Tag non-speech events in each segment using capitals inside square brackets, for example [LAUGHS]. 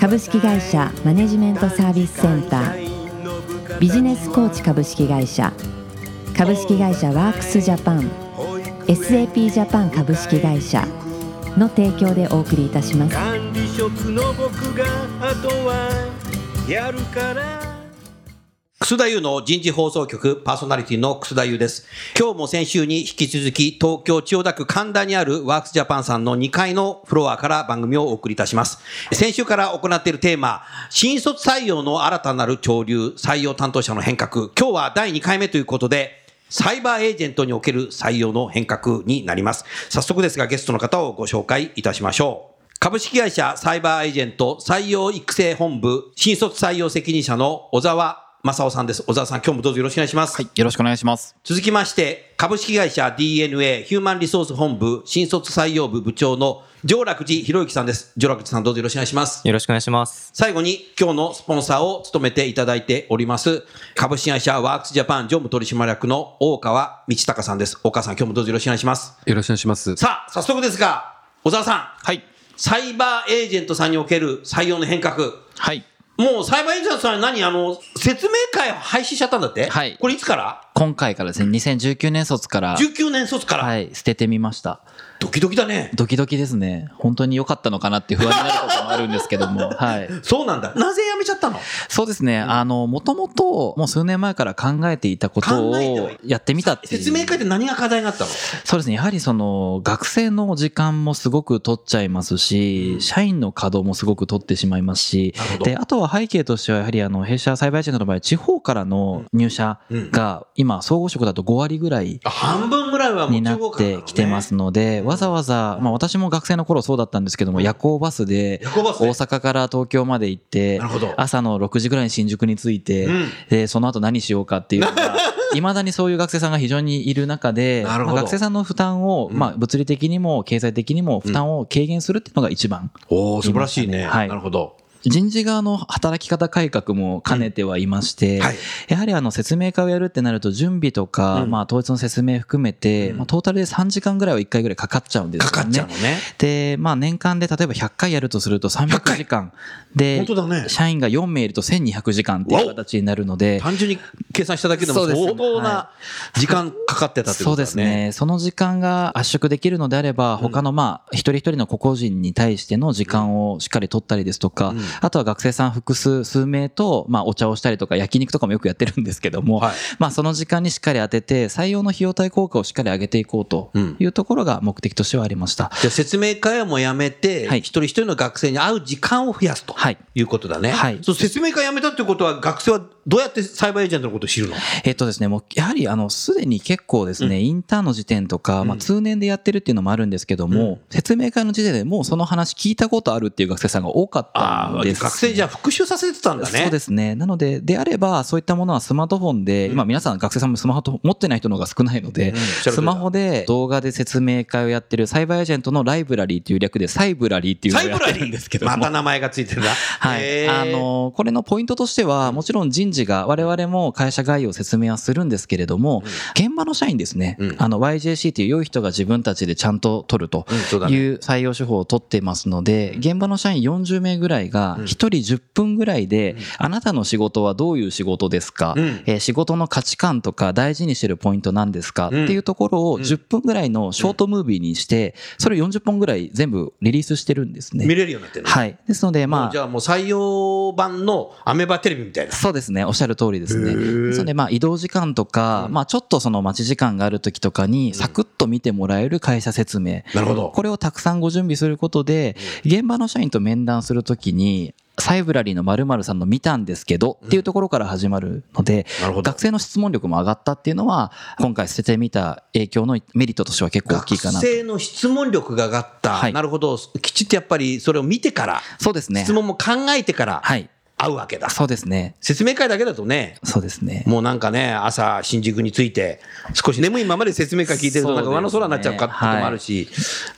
株式会社マネジメントサービスセンター。ビジネスコーチ株式会社。株式会社ワークスジャパン。SAP ジャパン株式会社。の提供でお送りいたします。管理職の僕があとはやるから。楠田優の人事放送局パーソナリティの楠田優です。今日も先週に引き続き東京千代田区神田にあるワークスジャパンさんの2階のフロアから番組をお送りいたします。先週から行っているテーマ、新卒採用の新たなる潮流、採用担当者の変革。今日は第2回目ということで、サイバーエージェントにおける採用の変革になります。早速ですがゲストの方をご紹介いたしましょう。株式会社サイバーエージェント採用育成本部新卒採用責任者の小沢正夫さんです。小沢さん、今日もどうぞよろしくお願いします。はい、よろしくお願いします。続きまして、株式会社 DNA ヒューマンリソース本部新卒採用部部長の上楽寺博之さんです。上楽寺さん、どうぞよろしくお願いします。よろしくお願いします。最後に今日のスポンサーを務めていただいております株式会社ワークスジャパン常務取締役の大川道隆さんです。大川さん、今日もどうぞよろしくお願いします。よろしくお願いします。さあ、早速ですが、小沢さん、はい。サイバーエージェントさんにおける採用の変革。はい。もうサイバーエージェントさん何？あの、説明会を廃止しちゃったんだって？はいこれいつから？今回からですね、2019年卒から、?19 年卒から。はい、捨ててみました。ドキドキだね。ドキドキですね。本当に良かったのかなって不安になることもあるんですけども、[LAUGHS] はい。そうなんだ。なぜ辞めちゃったの？そうですね。あの、もともと、もう数年前から考えていたことをやってみたっていう。説明会って何が課題があったの？そうですね。やはりその、学生の時間もすごく取っちゃいますし、社員の稼働もすごく取ってしまいますしで、あとは背景としては、やはりあの、弊社サイバーエージェントの場合、地方からの入社が、今、総合職だと5割ぐらいあ半分ぐらいはもうになってきてますので、わざわざ、まあ私も学生の頃そうだったんですけども、夜行バスで、大阪から東京まで行って朝の6時ぐらいに新宿に着いてうん、で、その後何しようかっていうのが、[LAUGHS] いまだにそういう学生さんが非常にいる中で、学生さんの負担を、うん。まあ物理的にも経済的にも負担を軽減するっていうのが一番。おお素晴らしいね。はい。なるほど。人事側の働き方改革も兼ねてはいまして、はい。やはりあの説明会をやるってなると準備とか、うん。まあ統一の説明含めて、まあトータルで3時間ぐらいは1回ぐらいかかっちゃうんですよね。かかっちゃうのね。で、まあ年間で例えば100回やるとすると300時間。で本当だね、社員が4名いると1200時間っていう形になるので、単純に計算しただけでもそうです相当なは時間かかってたってそうでことだね。すね。その時間が圧縮できるのであれば、他のまあ、一人一人の個々人に対しての時間をしっかり取ったりですとか、うんあとは学生さん複数、数名と、まあ、お茶をしたりとか、焼肉とかもよくやってるんですけども、はい。まあ、その時間にしっかり当てて、採用の費用対効果をしっかり上げていこうというところが目的としてはありました。じゃあ説明会はもうやめて、はい。一人一人の学生に会う時間を増やすとはい。いうことだね。はい。そう説明会やめたってことは、学生はどうやってサイバーエージェントのことを知るの？えっとですね、もう、やはり、あの、すでに結構ですね、インターンの時点とか、まあ、通年でやってるっていうのもあるんですけども、説明会の時点でもうその話聞いたことあるっていう学生さんが多かったあ学生じゃあ復習させてたんだね。そうですね。なので、であれば、そういったものはスマートフォンで、今皆さん学生さんもスマホと持ってない人の方が少ないので、しゃる通りだスマホで動画で説明会をやってるサイバーエージェントのライブラリーっていう略でサイブラリーっていうのサイブラリをやってるんですけど。も。また名前がついてるな。はい。あの、これのポイントとしては、もちろん人事が我々も会社概要を説明はするんですけれども、現場の社員ですね、うん。あの YJC っていう良い人が自分たちでちゃんと取るという採用手法を取ってますので、現場の社員40名ぐらいが1人10分ぐらいで、あなたの仕事はどういう仕事ですか、うん。えー仕事の価値観とか大事にしてるポイントなんですか、っていうところを10分ぐらいのショートムービーにして、それを40本ぐらい全部リリースしてるんですね。見れるようになってるの？はい。ですので、まあじ、ゃあもう採用版のアメバテレビみたいな。そうですね。おっしゃる通りですね。ですので、まあ、移動時間とか、まあ、ちょっとその待ち時間がある時とかに、サクッと見てもらえる会社説明。なるほど。これをたくさんご準備することで、現場の社員と面談するときに、サイブラリーの〇〇さんの見たんですけどっていうところから始まるので、学生の質問力も上がったっていうのは、今回捨ててみた影響のメリットとしては結構大きいかなと。学生の質問力が上がった。はいなるほど。きちっとやっぱりそれを見てから、そうですね。質問も考えてから、はい。会うわけだ。そうですね。説明会だけだとね、そうですね。もうなんかね、朝、新宿に着いて、少し眠いままで説明会聞いてると、なんか上の空になっちゃうかってこともあるし、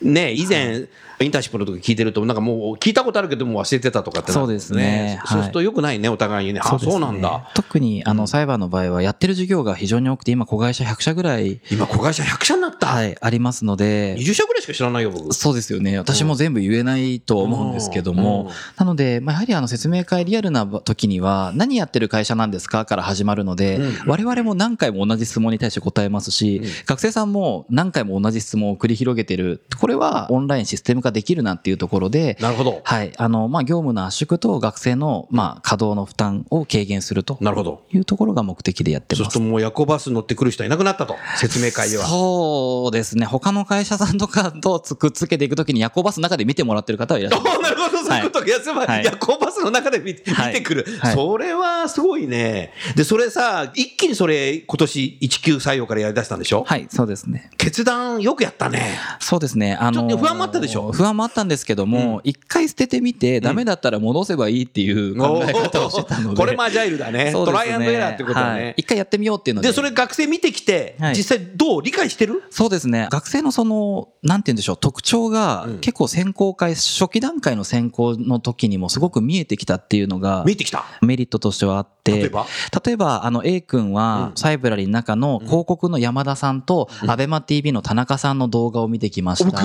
ね、以前、インターンシップの時聞いてると、なんかもう聞いたことあるけど、もう忘れてたとかってそうですね。はい。そうするとよくないね、お互いにね。あ、ですね。そうなんだ。特にあの裁判の場合はやってる授業が非常に多くて今子会社100社ぐらい、今、子会社100社になった？はい、ありますので20社ぐらいしか知らないよ、僕。そうですよね。私も全部言えないと思うんですけども、うん。なので、まあ、やはりあの説明会リアルな時には何やってる会社なんですかから始まるので、うん。我々も何回も同じ質問に対して答えますし、うん。学生さんも何回も同じ質問を繰り広げてる。これはオンラインシステム化できるなっていうところでなるほど。はい。あの、まあ、業務の圧縮と学生の、まあ、稼働の負担を軽減するとなるほど。いうところが目的でやってますそうすると。もう夜行バス乗ってくる人はいなくなったと、説明会では。そうですね。他の会社さんとかとくっつけていくときに夜行バスの中で見てもらってる方はいらっしゃいます。[LAUGHS] おなるほど、そういうことか。やつまはい夜行バスの中で見て見はいてくる。はいそれはすごいね。で、それさ、一気にそれ、今年1級採用からやり出したんでしょ？はい、そうですね。決断よくやったね。そうですね。あのちょっと不安もあったでしょ？不安もあったんですけども、一、回捨ててみて、ダメだったら戻せばいいっていう考え方をしてたので。こ [LAUGHS] れもアジャイルだね。ねトライアンドエラーってことだはいね。一回やってみようっていうので。で、それ学生見てきて、はい実際どう理解してる？そうですね。学生のその、なんて言うんでしょう、特徴がうん結構選考会、初期段階の選考の時にもすごく見えてきたっていうのが見えてきた？メリットとしてはあって、例えば？例えば、あの、A 君はうんサイブラリーの中の広告の山田さんと、アベマ TV の田中さんの動画を見てきまし具た。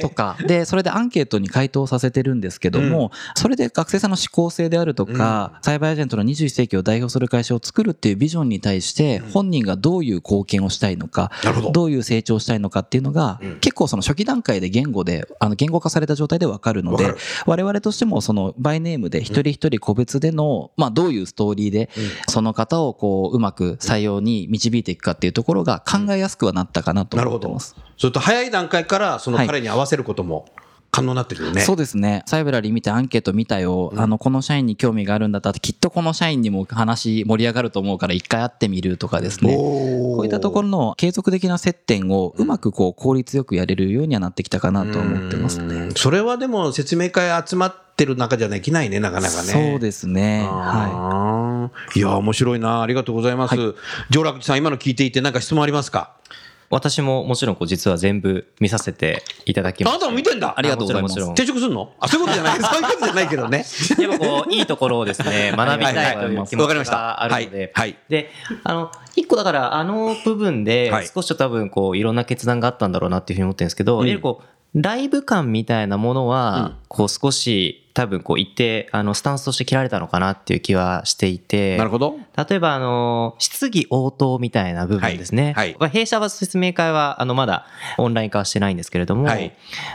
とか。で、それでアンケートに回答させてるんですけども、それで学生さんの思考性であるとか、サイバーエージェントの21世紀を代表する会社を作るっていうビジョンに対して、本人がどういう貢献をしたいのか、ど。どういう成長をしたいのかっていうのが、うん。結構その初期段階で言語で、あの言語化された状態でわかるので我々としてもそのバイネームで一人一人個別での、まあどういうストーリーで、その方をこううまく採用に導いていくかっていうところが考えやすくはなったかなと思ってます。。それと早い段階から、その彼に合わせることも可能になってくるよね。そうですね。サイブラリー見てアンケート見たよ。あの、この社員に興味があるんだったら、きっとこの社員にも話盛り上がると思うから一回会ってみるとかですね。ここういったところの継続的な接点をうまくこう効率よくやれるようにはなってきたかなと思ってますね。それはでも説明会集まってる中じゃできないね、なかなかね。そうですね。ははーいや、面白いな。ありがとうございます。上楽寺さん、今の聞いていて、なんか質問ありますか？私ももちろんこう実は全部見させていただきました。あなたも見てんだ。ありがとうございます。転職すんの？あ、そういうことじゃない。[LAUGHS] そういうことじゃないけどね。ちろんやっぱこう、いいところをですね、学びたいという気持ちわかりました。があるので、はい。はい。で、あの、一個だから、あの部分ではい、少し多分こう、いろんな決断があったんだろうなっていうふうに思ってるんですけど、うん。いこう、ライブ感みたいなものは、こう少し多分こう一定、あの、スタンスとして切られたのかなっていう気はしていて、なるほど。例えば、あの、質疑応答みたいな部分ですね。はいはいまあ弊社は説明会は、あの、まだオンライン化はしてないんですけれども、はい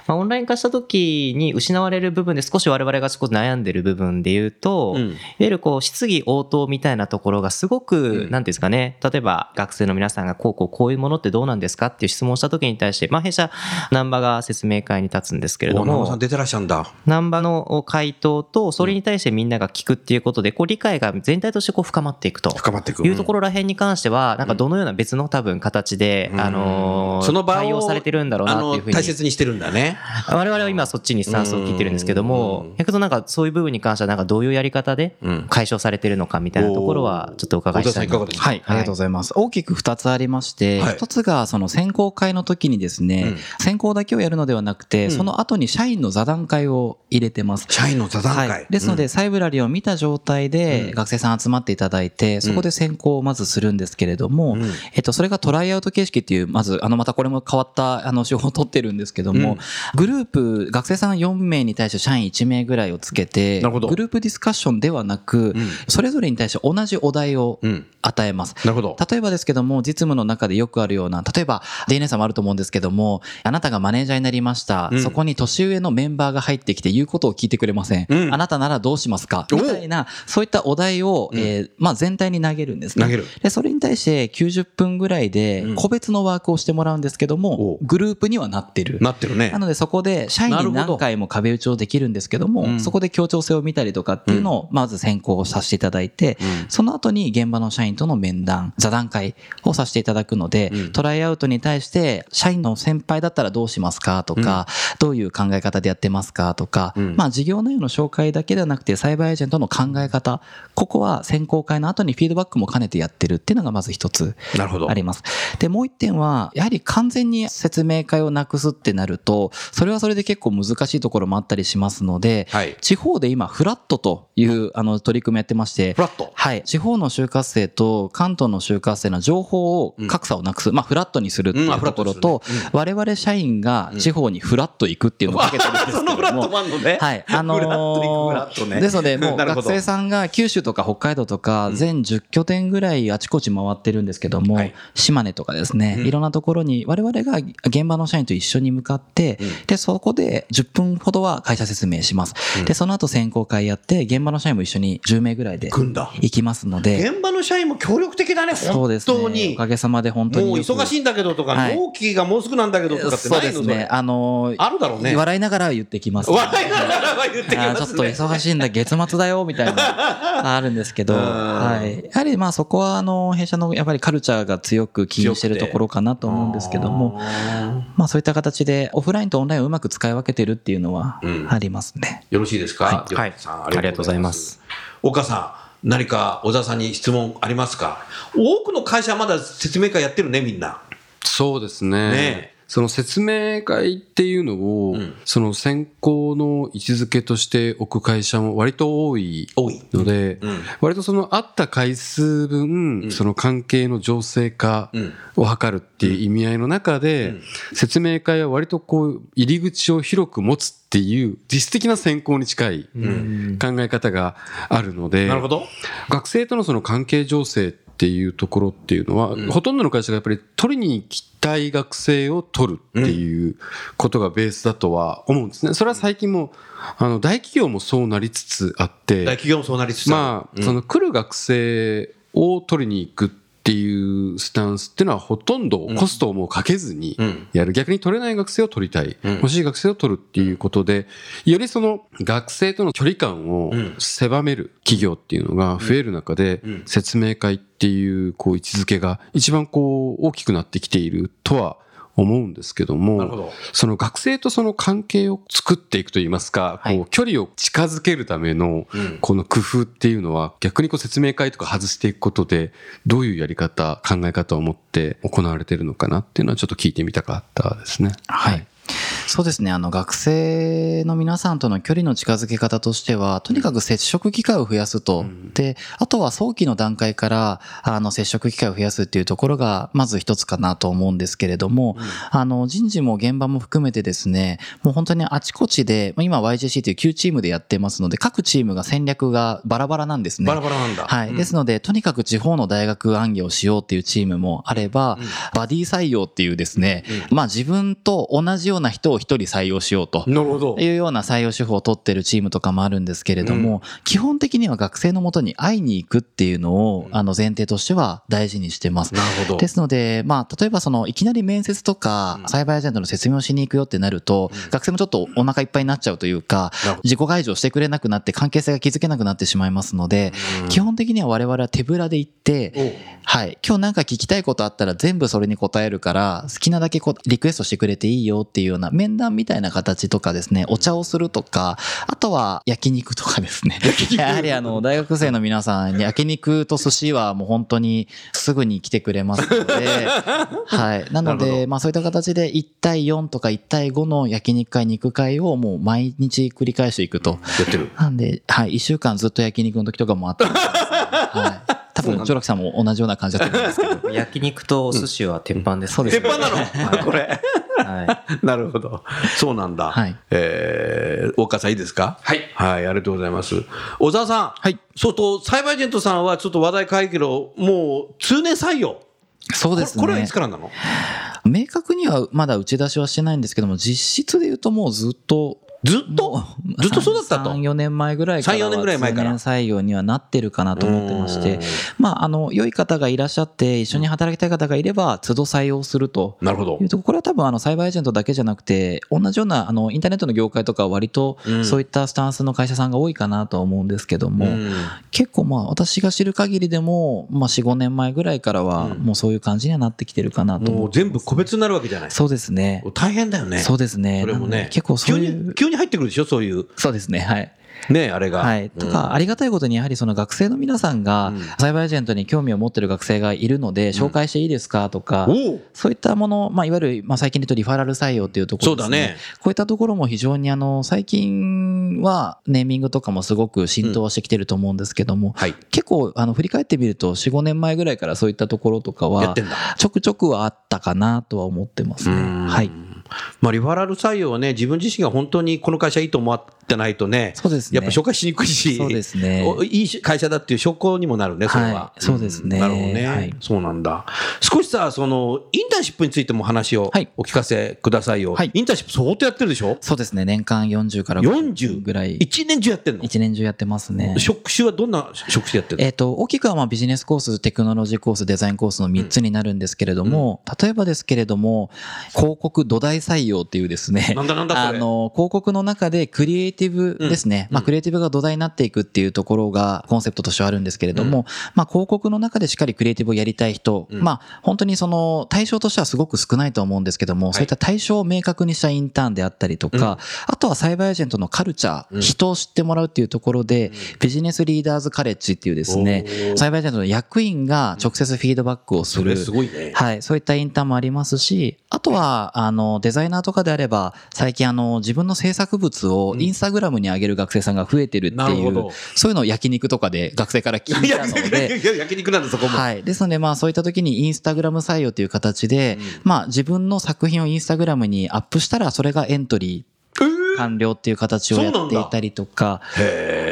まあ、オンライン化した時に失われる部分で少し我々が少し悩んでる部分で言うと、うんいわゆるこう、質疑応答みたいなところがすごく、んなんていうんですかね、例えば学生の皆さんがこうこうこういうものってどうなんですかっていう質問をした時に対して、まあ、弊社、南波が説明会に立つんですけれども、お南波さん出てらっしゃるんだ。南波の回答と、それに対してみんなが聞くっていうことで、こう理解が全体としてこう深まっていくと。深まっていく。いうところら辺に関しては、なんかどのような別の多分形で、あのーその場を対応されてるんだろうなっていうふうに。大切にしてるんだね。我々は今そっちにスタンスを聞いてるんですけどうんも、逆になんかそういう部分に関してはなんかどういうやり方でうん解消されてるのかみたいなところはちょっとお伺いしたいなはい、ありがとうございます。大きく2つありまして、はい1つがその選考会の時にですね、うん選考だけをやるのではなくて、んその後に社員の座談会を入れてます。社員の座談会。はい、ですので、サイブラリーを見た状態で学生さん集まっていただいて、そこで選考をまずするんですけれども、うんえっと、それがトライアウト形式っていう、まず、あの、またこれも変わった、あの、手法を取ってるんですけども、うんグループ、学生さん4名に対して社員1名ぐらいをつけて、なるほどグループディスカッションではなく、うんそれぞれに対して同じお題をうん。与えます。なるほど。例えばですけども、実務の中でよくあるような、例えば、DNA さんもあると思うんですけども、あなたがマネージャーになりました。うんそこに年上のメンバーが入ってきて言うことを聞いてくれません。うん。あなたならどうしますか？お。みたいな、そういったお題を、うん。えーまあ全体に投げるんですね。投げる。で、それに対して90分ぐらいでうん。個別のワークをしてもらうんですけども、お。グループにはなってる。なってるね。な。のでそこで社員に何回も壁打ちをできるんですけども、うん。そこで協調性を見たりとかっていうのをまず先行させていただいて、うん。その後に現場の社員との面談、座談会をさせていただくので、うん。トライアウトに対して社員の先輩だったらどうしますかとか、どういう考え方でやってますかとか、うん。まあ事業業内容の紹介だけではなくて、サイバーエージェントの考え方、ここは選考会の後にフィードバックも兼ねてやってるっていうのがまず一つあ。ります。で、もう一点は、やはり完全に説明会をなくすってなると、それはそれで結構難しいところもあったりしますので、はい。地方で今、フラットというあの取り組みやってましてフ、ラット。はい。地方の就活生と関東の就活生の情報を格差をなくす、まあ、フラットにするっていうところと、我々社員が地方にフラット行くっていうのをかけてるんですけ [LAUGHS] そのフラットども、もあんのね。はい。あのーですので、[LAUGHS] もう学生さんが九州とか北海道とか全10拠点ぐらいあちこち回ってるんですけども、はい島根とかですね、いろんなところに我々が現場の社員と一緒に向かって、で、そこで10分ほどは会社説明します。で、その後選考会やって、現場の社員も一緒に10名ぐらいで行きますので、現場の社員も協力的だね、そう本ですね。当にお。かげさまで本当にもう。忙しいんだけどとか、はい納期がもうすぐなんだけどとかってないのそれですね。あのーあるだろうね笑いながら言ってきます。笑いながらは言ってきますね。ちょっと忙しいんだ、月末だよ、みたいな、あるんですけど、[LAUGHS] うんはい。やはりまあそこは、あの、弊社のやっぱりカルチャーが強く気にしてるところかなと思うんですけども、まあそういった形でオフラインとオンラインをうまく使い分けてるっていうのはうんありますね。よろしいですか、はいはいありがとうございます。岡さん、何か小沢さんに質問ありますか？多くの会社はまだ説明会やってるね、みんな。そうですね。ねえその説明会っていうのを、ん。その選考の位置づけとしておく会社も割と多い。ので、うん。割とその会った回数分、その関係の情勢化うん。を図るっていう意味合いの中で、説明会は割とこう入り口を広く持つっていう実質的な選考に近い考え方があるので、なるほど。学生とのその関係情勢っていうところっていうのは、ほとんどの会社がやっぱり取りに行きたい学生を取るっていうことがベースだとは思うんですね。それは最近も、あの、大企業もそうなりつつあって、大企業もそうなりつつまあ、その来る学生を取りに行くっていうスタンスっていうのはほとんどコストをもうかけずにうん。やる。逆に取れない学生を取りたい。ん。欲しい学生を取るっていうことで、よりその学生との距離感をん。狭める企業っていうのが増える中で、ん。説明会っていうこう位置づけが一番こう大きくなってきているとは思うんですけどもど、その学生とその関係を作っていくといいますか、はいこう距離を近づけるためのうんこの工夫っていうのは逆にこう説明会とか外していくことでどういうやり方、考え方を持って行われてるのかなっていうのはちょっと聞いてみたかったですね。はい。そうですね。あの、学生の皆さんとの距離の近づけ方としては、とにかく接触機会を増やすと。で、あとは早期の段階から、あの、接触機会を増やすっていうところが、まず一つかなと思うんですけれども、あの、人事も現場も含めてですね、もう本当にあちこちで、まあ今 YJC という9チームでやってますので、各チームが戦略がバラバラなんですね。バラバラなんだ。はい。ですので、とにかく地方の大学案業をしようっていうチームもあれば、バディ採用っていうですね、まあ自分と同じような人を一人採用しようと。いうような採用手法を取ってるチームとかもあるんですけれども、基本的には学生のもとに会いに行くっていうのを、あの前提としては大事にしてます。なるほど。ですので、まあ、例えばその、いきなり面接とか、サイバーエージェントの説明をしに行くよってなると、学生もちょっとお腹いっぱいになっちゃうというか自己解除してくれなくなって関係性が築けなくなってしまいますので、基本的には我々は手ぶらで行って、はい、今日なんか聞きたいことあったら全部それに答えるから、好きなだけリクエストしてくれていいよっていうような面談みたいな形とかですね、お茶をするとか、あとは焼肉とかですね。やはりあの、大学生の皆さん、焼肉と寿司はもう本当にすぐに来てくれますので、[LAUGHS] はい。なので、まあそういった形で1対4とか1対5の焼肉会、肉会をもう毎日繰り返していくと。やってる。なんで、はい、1週間ずっと焼肉の時とかもあったりしますねはい。多分、ジョラキさんも同じような感じだと思うんですけど。焼肉とお寿司は鉄板です、ねそうです鉄板なの？これ。はい。[LAUGHS] なるほど。そうなんだ。はいえー、大川さんいいですか？はい。はい、ありがとうございます。小沢さん。はい。そうと、サイバーエージェントさんはちょっと話題変えるけど、もう通年採用。そうですね。これこれはいつからなの？明確にはまだ打ち出しはしてないんですけども、実質で言うともうずっと、ずっと？ずっとそうだったと？3、4年前ぐらいから3 4年ぐらい前から？採用にはなってるかなと思ってまして、まあ、あの、良い方がいらっしゃって、一緒に働きたい方がいれば、都度採用すると。なるほど。いう。とこれは多分あのサイバーエージェントだけじゃなくて同じようなあのインターネットの業界とかは割とうん。そういったスタンスの会社さんが多いかなとは思うんですけども、うん。結構まあ私が知る限りでも、まあ、45年前ぐらいからはもうそういう感じにはなってきてるかなと思うもう全部個別になるわけじゃない。そうですね。大変だよね。そうですね。それもね。結構そういう急に、急に入ってくるでしょそういう。そうですね。はい。ねあれが。はい。とか、ありがたいことに、やはりその学生の皆さんがうん、サイバーエージェントに興味を持ってる学生がいるので、紹介していいですかとか、おおそういったもの、まあ、いわゆる、まあ、最近で言うとリファラル採用っていうところですね。そうだね。こういったところも非常にあの、最近はネーミングとかもすごく浸透はしてきてると思うんですけども、はい。結構、あの、振り返ってみると、4、5年前ぐらいからそういったところとかやっはて、んだ。ちょくちょくはあったかなとは思ってますね。うんはい。まあ、リファラル採用はね、自分自身が本当にこの会社いいと思ってないとね、そうですね。やっぱ紹介しにくいし、そうですね。おいい会社だっていう証拠にもなるね、それは。はいそうですねんなるほどね、はいそうなんだ。少しさ、その、インターンシップについても話をはい。お聞かせくださいよ。はい。インターンシップ相当やってるでしょ？そうですね。年間40から40ぐらい。一年中やってんの？一年中やってますね。職種はどんな職種でやってるの？えっ、と、大きくはまあビジネスコース、テクノロジーコース、デザインコースの3つになるんですけれども、例えばですけれども、広告土台採用っていうですね、なんだなんだあの、広告の中でクリエイティブですね、うん。まあクリエイティブが土台になっていくっていうところがコンセプトとしてはあるんですけれども、まあ広告の中でしっかりクリエイティブをやりたい人、うん。まあ本当にその対象としてはすごく少ないと思うんですけども、そういった対象を明確にしたインターンであったりとか、あとはサイバーエージェントのカルチャー、うん人を知ってもらうっていうところで、ビジネスリーダーズカレッジっていうですねサイバーエージェントの役員が直接フィードバックをする。すごいね。はい。そういったインターンもありますし、あとは、あの、デザイナーとかであれば、最近あの、自分の制作物をインスタグラムに上げる学生さんが増えてるっていう、なるほど。そういうのを焼肉とかで学生から聞いたので、[LAUGHS] 焼肉なんだ、そこも。はい。ですので、まあそういった時にインスタグラム採用という形で、まあ自分の作品をインスタグラムにアップしたら、それがエントリえー。ー完了っていう形をやっていたりとか、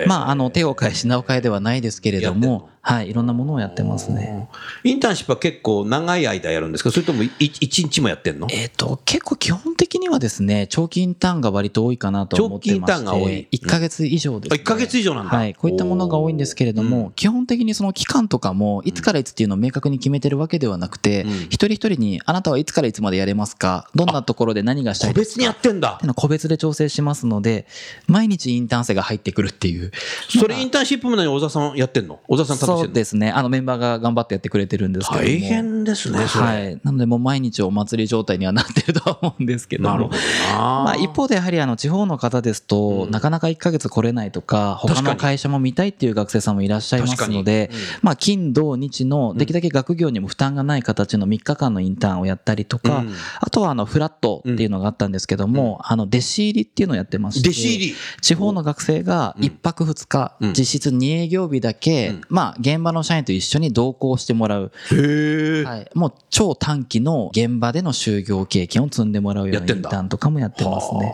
まああの手を変え品を変えではないですけれども、はい。いろんなものをやってますね。インターンシップは結構長い間やるんですか？それともい一日もやってんの？えっ、と、結構基本的にはですね、長期インターンが割と多いかなと思ってまして。長期インターンが多い1ヶ月以上です、ね。あ1ヶ月以上なんだはい。こういったものが多いんですけれども、基本的にその期間とかも、いつからいつっていうのを明確に決めてるわけではなくて、うん一人一人に、あなたはいつからいつまでやれますか？どんなところで何がしたいですか個別にやってんだ個別で調整しますので、毎日インターン生が入ってくるっていう。それインターンシップも何小田さんやってんの？小田さんそうですね。あのメンバーが頑張ってやってくれてるんですけども。大変ですね。はい。なのでもう毎日お祭り状態にはなってるとは思うんですけども。なるほどな。まあ一方でやはりあの地方の方ですと、なかなか1ヶ月来れないとか、他の会社も見たいっていう学生さんもいらっしゃいますので、まあ金、土、日のできるだけ学業にも負担がない形の3日間のインターンをやったりとか、うんあとはあのフラットっていうのがあったんですけども、あの弟子入りっていうのをやってまして、弟子入り。地方の学生が1泊2日、うん実質2営業日だけ、うんまあ現場の社員と一緒に同行してもらう、へえ。はい、もう超短期の現場での就業経験を積んでもらうようなインやってんだターンとかもやってますね。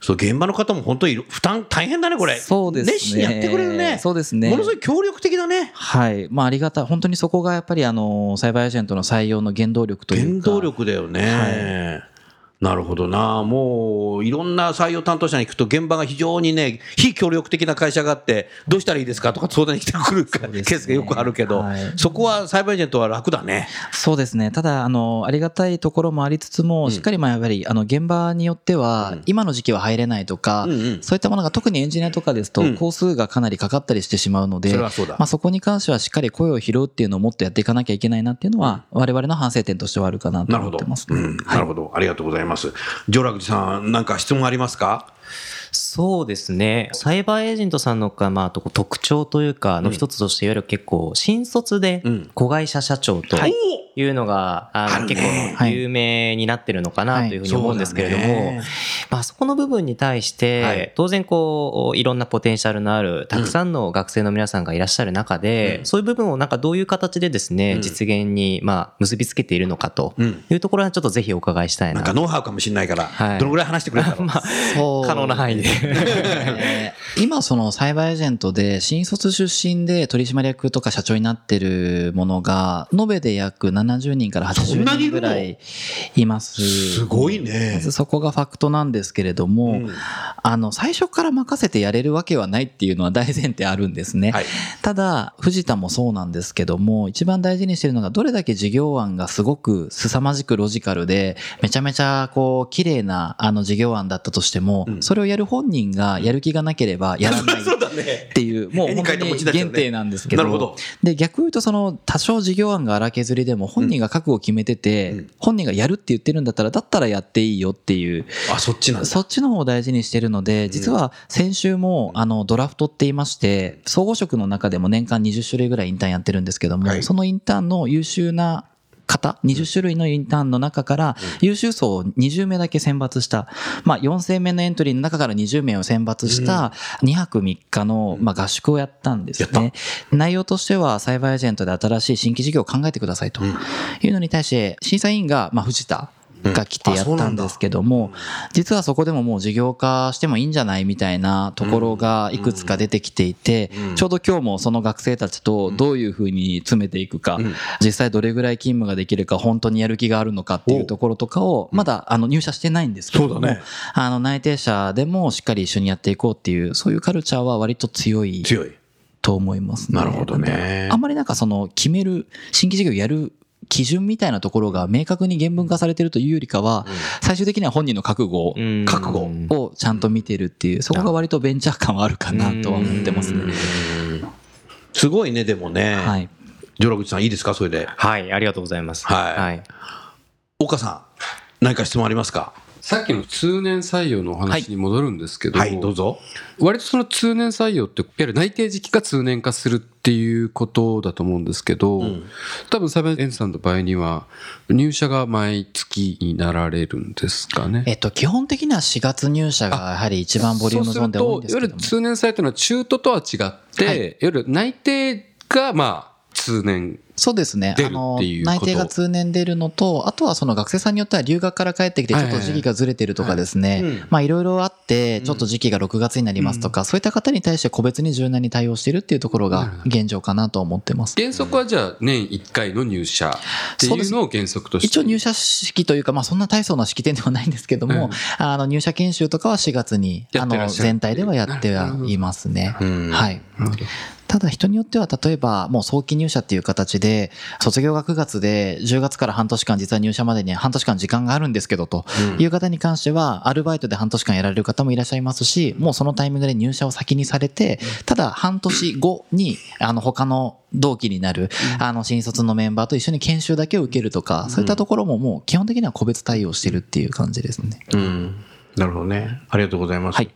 そう、現場の方も本当に負担大変だね、これ。そうですね。熱心にやってくれるね。そうですね。ものすごい協力的だね。はい。まあ、ありがたい。本当にそこがやっぱり、あの、サイバーエージェントの採用の原動力というか。原動力だよね。なるほどな。もう、いろんな採用担当者に聞くと、現場が非常にね、非協力的な会社があって、どうしたらいいですか？とか相談に来てくるケースがよくあるけど、はいそこはサイバーエージェントは楽だね。そうですね。ただ、あの、ありがたいところもありつつも、しっかりまあ、やっぱり、あの、現場によっては、今の時期は入れないとか、うんうんそういったものが特にエンジニアとかですと、うん工数がかなりかかったりしてしまうので、そまあ、そこに関してはしっかり声を拾うっていうのをもっとやっていかなきゃいけないなっていうのは、我々の反省点としてはあるかなと。思ってます、うん、なるほど。ありがとうございます。ジョラクジさん、何か質問ありますか？そうですね。サイバーエージェントさんのか、まあ、と特徴というか、の一つとして、いわゆる結構、新卒でうん。子会社社長とはいいうのが、あの結構有名になってるのかなというふうに思うんですけれども、まあ、そこの部分に対して、はい。当然こう、いろんなポテンシャルのある、たくさんの学生の皆さんがいらっしゃる中で、うん。そういう部分をなんかどういう形でですね、うん。実現に、まあ、結びつけているのかとうん。いうところはちょっとぜひお伺いしたいな。なんかノウハウかもしれないから、はい。どのぐらい話してくれたの、[LAUGHS] まあ、そう可能な範囲で。え [LAUGHS] ー今そのサイバーエージェントで新卒出身で取締役とか社長になってるものが延べで約70人から80そんなにいるの人ぐらいいます。すごいねまずそこがファクトなんですけれども、うんあの最初から任せてやれるわけはないっていうのは大前提あるんですね。はいただ藤田もそうなんですけども一番大事にしてるのがどれだけ事業案がすごく凄まじくロジカルでめちゃめちゃこう綺麗なあの事業案だったとしても、うんそれをやる本人がやる気がなければやらないっ。ていう、もう本当に限定なんですけど、なるほど。で逆を言うと、その多少事業案が荒削りでも、本人が覚悟を決めてて、本人がやるって言ってるんだったら、だったらやっていいよっていう、あ、そっちなんだ。そっちの方を大事にしてるので、実は先週もあのドラフトって言いまして、総合職の中でも年間20種類ぐらいインターンやってるんですけども、はい。そのインターンの優秀な方、20種類のインターンの中から優秀層を20名だけ選抜した、まあ4000名のエントリーの中から20名を選抜した2泊3日のまあ合宿をやったんですね。内容としてはサイバーエージェントで新しい新規事業を考えてくださいというのに対して、審査委員がまあ藤田が来てやったんですけども、実はそこでももう事業化してもいいんじゃないみたいなところがいくつか出てきていて、ちょうど今日もその学生たちとどういうふうに詰めていくか、実際どれぐらい勤務ができるか、本当にやる気があるのかっていうところとかを、まだあの入社してないんですけども、そうだね。あの内定者でもしっかり一緒にやっていこうっていう、そういうカルチャーは割と強い強い。と思いますね。なるほどね。あんまりなんかその決める、新規事業やる基準みたいなところが明確に原文化されてるというよりかは、最終的には本人の覚悟うん覚悟をちゃんと見てるっていう、そこが割とベンチャー感はあるかなとは思ってますね。すごいね、でもね。はい。ジョラ口さん、いいですか、それで。はい、ありがとうございます。はいはい。岡さん、何か質問ありますか？さっきの通年採用のお話に戻るんですけど、はい、どうぞ。割とその通年採用って、いわゆる内定時期が通年化するっていうことだと思うんですけど、多分サベンエンさんの場合には、入社が毎月になられるんですかね。えっと、基本的には4月入社がやはり一番ボリュームゾーンで多いんですけどもそうすると、いわゆる。通年採用というのは中途とは違って、はいい、わゆる内定が、まあ、通年。そうですね。あの内定が通年出るのと、あとはその学生さんによっては留学から帰ってきて、ちょっと時期がずれてるとかですね。まあいろいろあって、ちょっと時期が6月になりますとか、そういった方に対して個別に柔軟に対応してるっていうところが現状かなと思ってます。原則はじゃあ年1回の入社っていうのを原則として。一応入社式というか、まあそんな大層な式典ではないんですけども、あの入社研修とかは4月に、あの全体ではやってはいますね。はい。ただ人によっては例えばもう早期入社っていう形で卒業が9月で10月から半年間実は入社までに半年間時間があるんですけどという方に関してはアルバイトで半年間やられる方もいらっしゃいますしもうそのタイミングで入社を先にされてただ半年後にあの他の同期になるあの新卒のメンバーと一緒に研修だけを受けるとかそういったところももう基本的には個別対応してるっていう感じですね。うん。なるほどね。ありがとうございます。はい。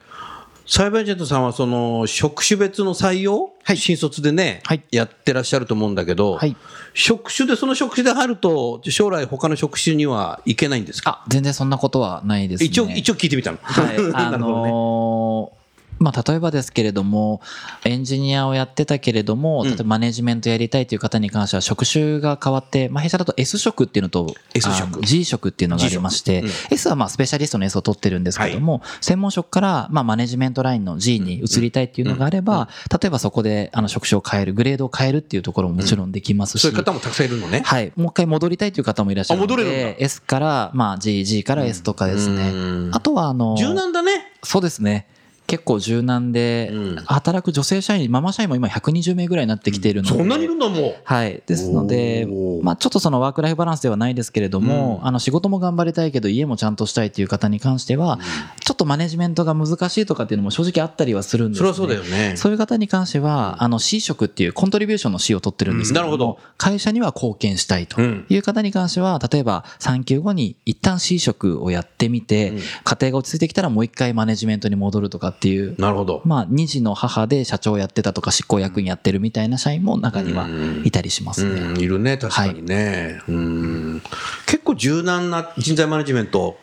サイバーエージェントさんはその職種別の採用、はい新卒でね、はいやってらっしゃると思うんだけど、はい職種でその職種で入ると将来他の職種にはいけないんですかあ全然そんなことはないですね。一応一応聞いてみたの。はい、あなるほどね。まあ、例えばですけれども、エンジニアをやってたけれども、例えばマネジメントやりたいという方に関しては、職種が変わって、まあ、弊社だと S 職っていうのと、S 職。G 職っていうのがありまして、S はまあスペシャリストの S を取ってるんですけども、専門職からまあマネジメントラインの G に移りたいっていうのがあれば、例えばそこであの職種を変える、グレードを変えるっていうところももちろんできますし、そういう方もたくさんいるのね。はい。もう一回戻りたいという方もいらっしゃるので、S から、まあ G、G から S とかですね。あとは、あの、柔軟だね。そうですね。結構柔軟で、うん働く女性社員、ママ社員も今120名ぐらいになってきているので。そんなにいるんだもん。はい。ですのでおー、まあちょっとそのワークライフバランスではないですけれども、あの仕事も頑張りたいけど家もちゃんとしたいという方に関しては、ちょっとマネジメントが難しいとかっていうのも正直あったりはするんですそれはそうだよね。そういう方に関しては、あの C 職っていうコントリビューションの C を取ってるんですけども、うんなるほど会社には貢献したいという方に関しては、例えば産休後に一旦 C 職をやってみて、家庭が落ち着いてきたらもう一回マネジメントに戻るとかっていう、なるほど。まあ二児の母で社長やってたとか執行役員やってるみたいな社員も中にはいたりしますね。うん、いるね、確かにね。うん。結構柔軟な人材マネジメント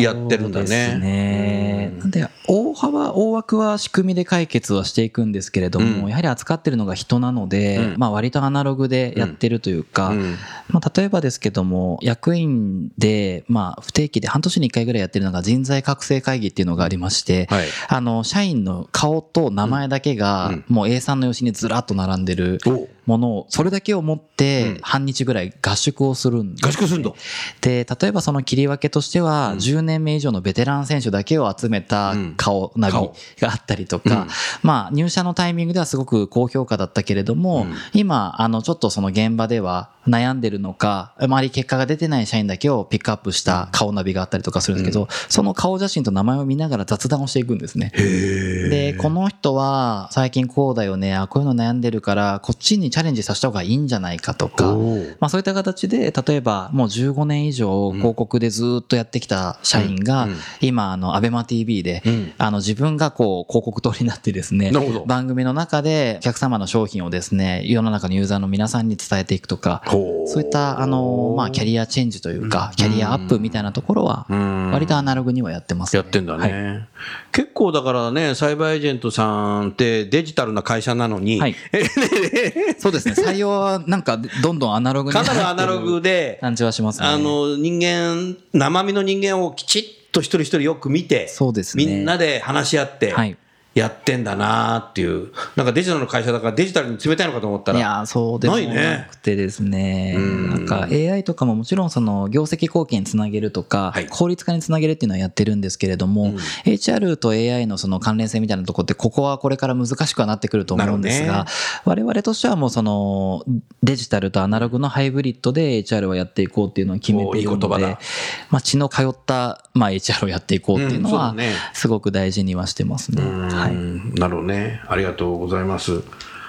やってるんだね。ね。なんで、大幅、大枠は仕組みで解決はしていくんですけれども、うん。やはり扱ってるのが人なので、うん。まあ割とアナログでやってるというか、うん。まあ例えばですけども、役員で、まあ不定期で半年に1回ぐらいやってるのが人材覚醒会議っていうのがありまして、はい。あの、社員の顔と名前だけが、もう A3 の用紙にずらっと並んでる、おものを、それだけを持ってうん。半日ぐらい合宿をするんですね。合宿するの？で、例えばその切り分けとしては、10年目以上のベテラン選手だけを集めたうん顔ナビ顔。があったりとか、まあ入社のタイミングではすごく高評価だったけれども、今、あのちょっとその現場では悩んでるのか、あまり結果が出てない社員だけをピックアップした顔ナビがあったりとかするんですけど、その顔写真と名前を見ながら雑談をしていくんですね。で、この人は最近こうだよね、あ、こういうの悩んでるから、こっちにチャレンジさせた方がいいんじゃないかとか、まあそういった形で、例えばもう15年以上広告でずっとやってきた社員が、今、あの、アベマ TV で、あの、自分がこう、広告塔になってですね番組の中でお客様の商品をですね、世の中のユーザーの皆さんに伝えていくとか、そういった、あの、まあ、キャリアチェンジというか、キャリアアップみたいなところは、割とアナログにはやってますね。やってんだね、はい。結構だからね、サイバーエージェントさんってデジタルな会社なのに、はい。[LAUGHS] そうですね。採用はなんかどんどんアナログにかなりアナログで、感じはしますね。あの人間、生身の人間をきちっと一人一人よく見て、そうですねみんなで話し合ってはい、やってんだなっていう、なんかデジタルの会社だからデジタルに冷たいのかと思ったら、いやーそうでもないね。なくてですね、ん。なんか AI とかももちろんその業績貢献につなげるとか、はい。効率化につなげるっていうのはやってるんですけれども、HR と AI のその関連性みたいなところってここはこれから難しくはなってくると思うんですが、我々としてはもうそのデジタルとアナログのハイブリッドで HR をやっていこうっていうのを決めているのでまあ血の通ったまあ HR をやっていこうっていうのはすごく大事にはしてますね。はい。うんなるほどね。ありがとうございます。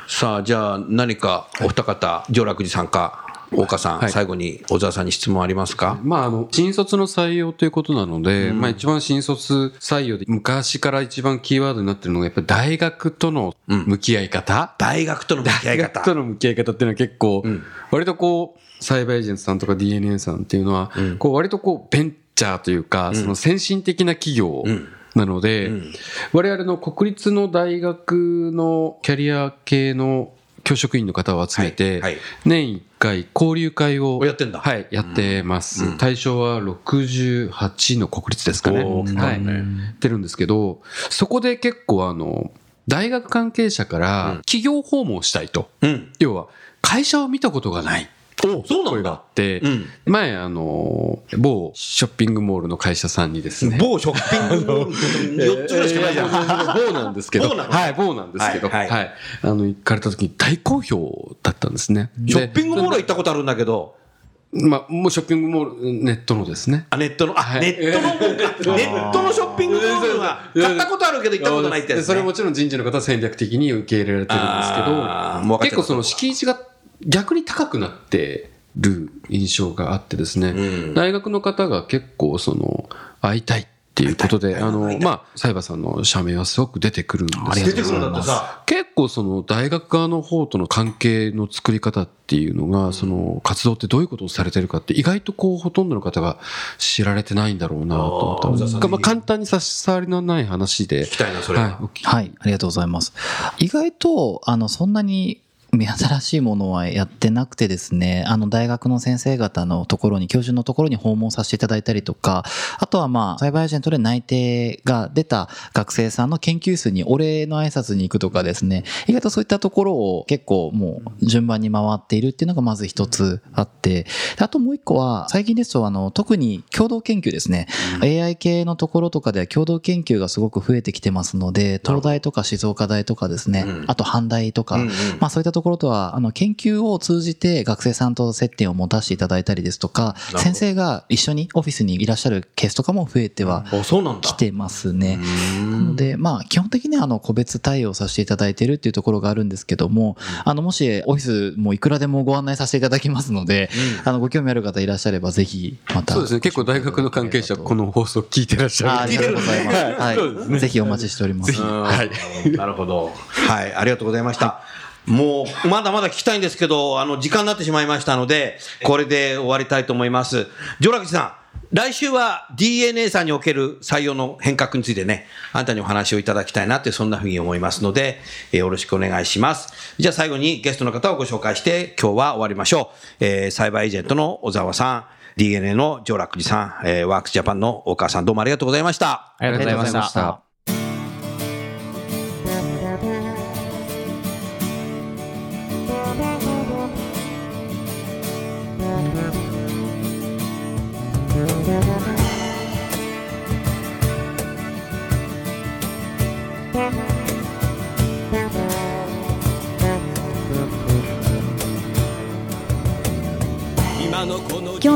さあ、じゃあ何かお二方、上楽寺さんか、大岡さん、はい。最後に小沢さんに質問ありますか？まあ、あの、新卒の採用ということなので、まあ一番新卒採用で昔から一番キーワードになってるのが、やっぱり大学との向き合い方、大学との向き合い大学方。との向き合い方っていうのは結構、割とこう、サイバーエージェントさんとか DNA さんっていうのは、こう割とこう、ベンチャーというか、その先進的な企業なので、我々の国立の大学のキャリア系の教職員の方を集めて、年1回交流会をおやってんだはい、やってます。対象は68の国立ですかね。はい。やってるんですけど、そこで結構あの、大学関係者から企業訪問したいと。うん。要は、会社を見たことがない。おそうなんだ。って、うん。前あの、某ショッピングモールの会社さんにですね、某ショッピング？モールって4つぐらいしかないじゃん。某なんですけど、[LAUGHS] はい、某なんですけど、ははい。い、はい。あの、行かれた時に大好評だったんですね。ショッピングモールはで行ったことあるんだけど、まあ、もうショッピングモール、ネットのですね。あ、ネットの、あ、はい。ネットの。[LAUGHS] ネットのショッピングモールは買ったことあるけど行ったことないってやつ、ね。でそれもちろん人事の方は戦略的に受け入れられてるんですけど、結構その敷地が逆に高くなってる印象があってですね、うん大学の方が結構その、会いたいっていうことで、あの、まあ、サイバーさんの社名はすごく出てくるんですけど出てくるんだってさ。結構その大学側の方との関係の作り方っていうのが、その活動ってどういうことをされてるかって意外とこうほとんどの方が知られてないんだろうなと思ったんですが、まあ簡単に差し障りのない話で。聞きたいな、それは。はいはい、ありがとうございます。意外と、あの、そんなに目新しいものはやってなくてですね、あの、大学の先生方のところに、教授のところに訪問させていただいたりとか、あとはまあ、サイバーエージェントで内定が出た学生さんの研究室にお礼の挨拶に行くとかですね、意外とそういったところを結構もう順番に回っているっていうのがまず一つあって、であともう一個は、最近ですと、あの、特に共同研究ですね、AI 系のところとかでは共同研究がすごく増えてきてますので、東大とか静岡大とかですね、うん。あと阪大とか、うんうん。まあそういったところとは、あの、研究を通じて学生さんと接点を持たせていただいたりですとか、先生が一緒にオフィスにいらっしゃるケースとかも増えてはあ、そうなんだ。来てますね。うんなので、まあ、基本的にはあの個別対応させていただいているっていうところがあるんですけども、あの、もしオフィスもいくらでもご案内させていただきますので、あの、ご興味ある方いらっしゃれば、ぜひ、また。そうですね。結構大学の関係者、この放送聞いてらっしあありゃるんでがとうございます。はい。[LAUGHS] ぜひお待ちしております。はい。[LAUGHS] なるほど。はい。ありがとうございました。もう、まだまだ聞きたいんですけど、あの、時間になってしまいましたので、これで終わりたいと思います。上楽寺さん、来週は DNA さんにおける採用の変革についてね、あなたにお話をいただきたいなって、そんなふうに思いますので、えーよろしくお願いします。じゃあ最後にゲストの方をご紹介して、今日は終わりましょう。えーサイバーエージェントの小沢さん、DNA の上楽寺さん、えーワークスジャパンの大川さん、どうもありがとうございました。ありがとうございました。